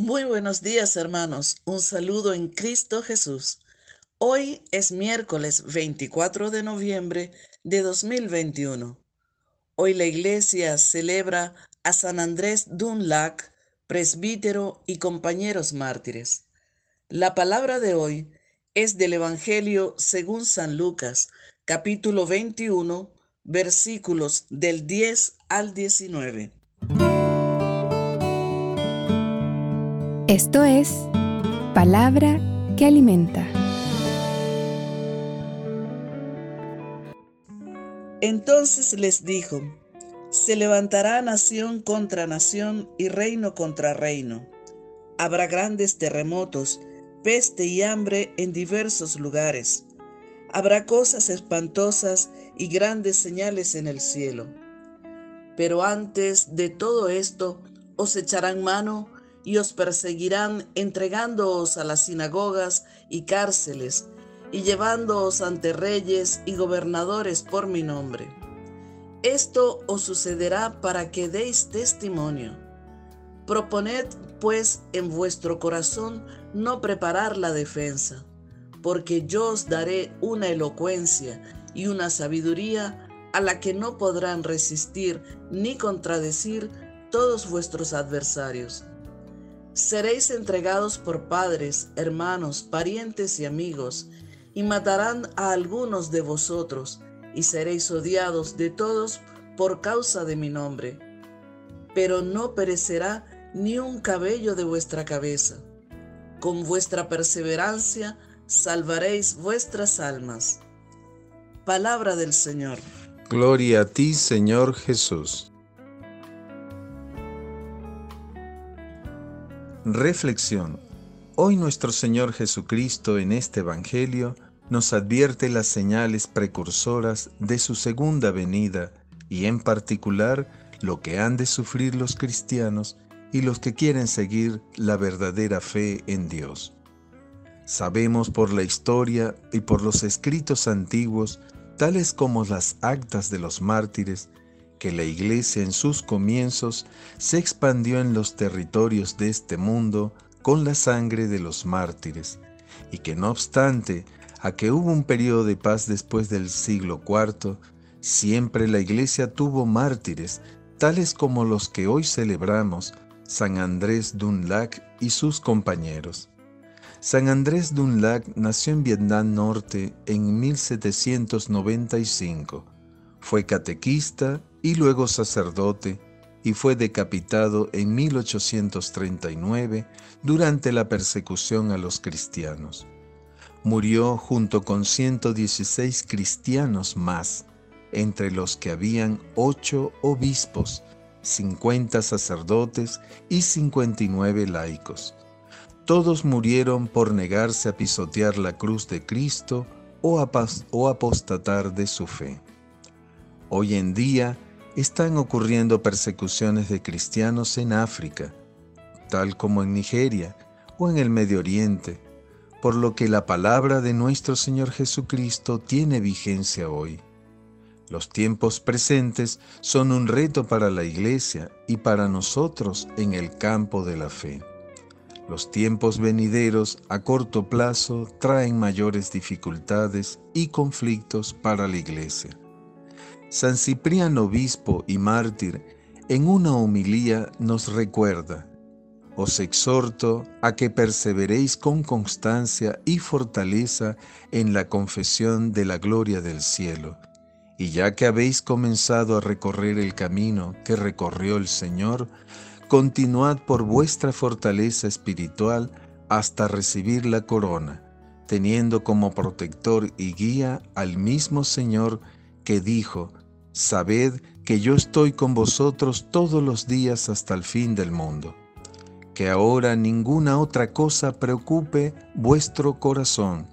Muy buenos días hermanos, un saludo en Cristo Jesús. Hoy es miércoles 24 de noviembre de 2021. Hoy la iglesia celebra a San Andrés Dunlac, presbítero y compañeros mártires. La palabra de hoy es del Evangelio según San Lucas, capítulo 21, versículos del 10 al 19. Esto es palabra que alimenta. Entonces les dijo, se levantará nación contra nación y reino contra reino. Habrá grandes terremotos, peste y hambre en diversos lugares. Habrá cosas espantosas y grandes señales en el cielo. Pero antes de todo esto os echarán mano y os perseguirán entregándoos a las sinagogas y cárceles y llevándoos ante reyes y gobernadores por mi nombre. Esto os sucederá para que deis testimonio. Proponed, pues, en vuestro corazón no preparar la defensa, porque yo os daré una elocuencia y una sabiduría a la que no podrán resistir ni contradecir todos vuestros adversarios Seréis entregados por padres, hermanos, parientes y amigos, y matarán a algunos de vosotros, y seréis odiados de todos por causa de mi nombre. Pero no perecerá ni un cabello de vuestra cabeza. Con vuestra perseverancia salvaréis vuestras almas. Palabra del Señor. Gloria a ti, Señor Jesús. Reflexión. Hoy nuestro Señor Jesucristo en este Evangelio nos advierte las señales precursoras de su segunda venida y en particular lo que han de sufrir los cristianos y los que quieren seguir la verdadera fe en Dios. Sabemos por la historia y por los escritos antiguos, tales como las actas de los mártires, que la Iglesia en sus comienzos se expandió en los territorios de este mundo con la sangre de los mártires, y que no obstante a que hubo un periodo de paz después del siglo IV, siempre la Iglesia tuvo mártires, tales como los que hoy celebramos, San Andrés Dunlac y sus compañeros. San Andrés Dunlac nació en Vietnam Norte en 1795. Fue catequista y luego sacerdote, y fue decapitado en 1839 durante la persecución a los cristianos. Murió junto con 116 cristianos más, entre los que habían ocho obispos, 50 sacerdotes y 59 laicos. Todos murieron por negarse a pisotear la cruz de Cristo o, apostatar de su fe. Hoy en día, están ocurriendo persecuciones de cristianos en África, tal como en Nigeria o en el Medio Oriente, por lo que la palabra de nuestro Señor Jesucristo tiene vigencia hoy. Los tiempos presentes son un reto para la Iglesia y para nosotros en el campo de la fe. Los tiempos venideros a corto plazo traen mayores dificultades y conflictos para la Iglesia. San Cipriano obispo y mártir en una homilía nos recuerda, os exhorto a que perseveréis con constancia y fortaleza en la confesión de la gloria del cielo, y ya que habéis comenzado a recorrer el camino que recorrió el Señor, continuad por vuestra fortaleza espiritual hasta recibir la corona, teniendo como protector y guía al mismo Señor que dijo, Sabed que yo estoy con vosotros todos los días hasta el fin del mundo. Que ahora ninguna otra cosa preocupe vuestro corazón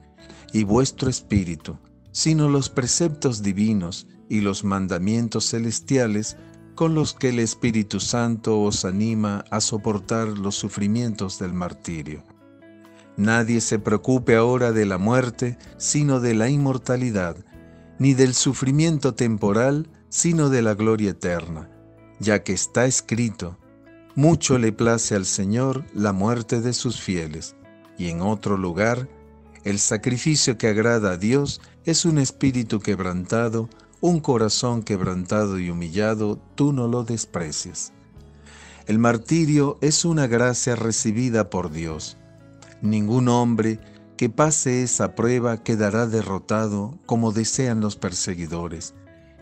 y vuestro espíritu, sino los preceptos divinos y los mandamientos celestiales con los que el Espíritu Santo os anima a soportar los sufrimientos del martirio. Nadie se preocupe ahora de la muerte, sino de la inmortalidad, ni del sufrimiento temporal, sino de la gloria eterna, ya que está escrito, mucho le place al Señor la muerte de sus fieles. Y en otro lugar, el sacrificio que agrada a Dios es un espíritu quebrantado, un corazón quebrantado y humillado, tú no lo desprecias. El martirio es una gracia recibida por Dios. Ningún hombre que pase esa prueba quedará derrotado como desean los perseguidores,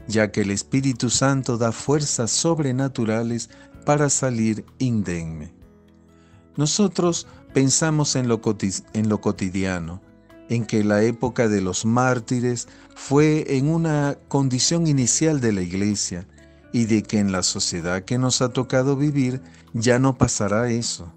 ya que el Espíritu Santo da fuerzas sobrenaturales para salir indemne. Nosotros pensamos en lo, cotidiano, en que la época de los mártires fue en una condición inicial de la iglesia y de que en la sociedad que nos ha tocado vivir ya no pasará eso.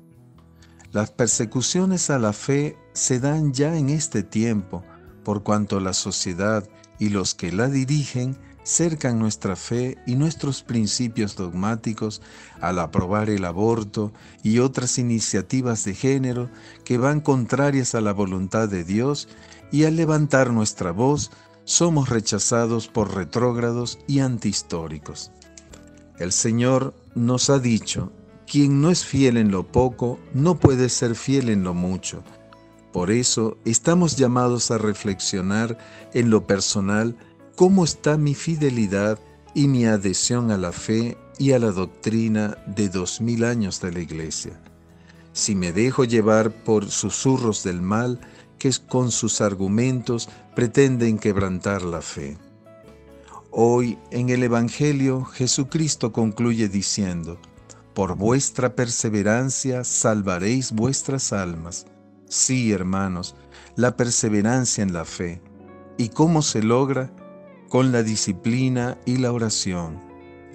Las persecuciones a la fe se dan ya en este tiempo, por cuanto la sociedad y los que la dirigen cercan nuestra fe y nuestros principios dogmáticos al aprobar el aborto y otras iniciativas de género que van contrarias a la voluntad de Dios y al levantar nuestra voz somos rechazados por retrógrados y antihistóricos. El Señor nos ha dicho, quien no es fiel en lo poco, no puede ser fiel en lo mucho. Por eso estamos llamados a reflexionar en lo personal cómo está mi fidelidad y mi adhesión a la fe y a la doctrina de dos mil años de la Iglesia. Si me dejo llevar por susurros del mal que con sus argumentos pretenden quebrantar la fe. Hoy en el Evangelio Jesucristo concluye diciendo, Por vuestra perseverancia salvaréis vuestras almas. Sí, hermanos, la perseverancia en la fe. ¿Y cómo se logra? con la disciplina y la oración,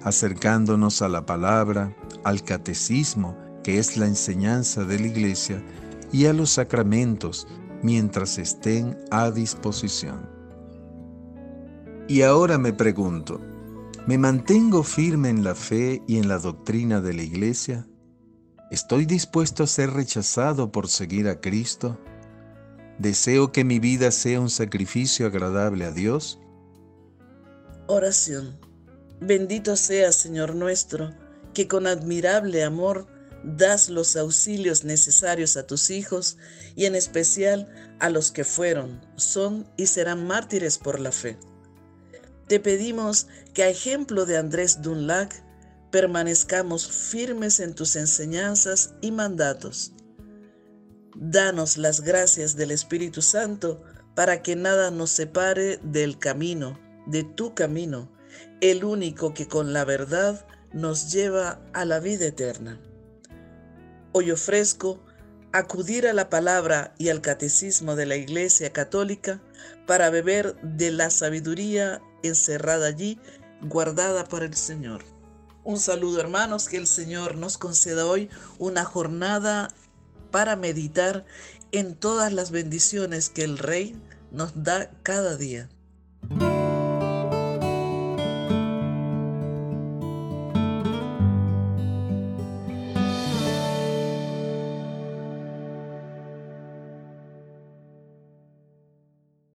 acercándonos a la palabra, al catecismo, que es la enseñanza de la iglesia, y a los sacramentos, mientras estén a disposición. Y ahora me pregunto, ¿me mantengo firme en la fe y en la doctrina de la iglesia? ¿Estoy dispuesto a ser rechazado por seguir a Cristo? ¿Deseo que mi vida sea un sacrificio agradable a Dios? Oración. Bendito sea, Señor nuestro, que con admirable amor das los auxilios necesarios a tus hijos y en especial a los que fueron, son y serán mártires por la fe. Te pedimos que a ejemplo de Andrés Dunlac permanezcamos firmes en tus enseñanzas y mandatos. Danos las gracias del Espíritu Santo para que nada nos separe del camino de tu camino, el único que con la verdad nos lleva a la vida eterna. Hoy ofrezco acudir a la palabra y al catecismo de la Iglesia Católica para beber de la sabiduría encerrada allí, guardada por el Señor. Un saludo hermanos, que el Señor nos conceda hoy una jornada para meditar en todas las bendiciones que el Rey nos da cada día.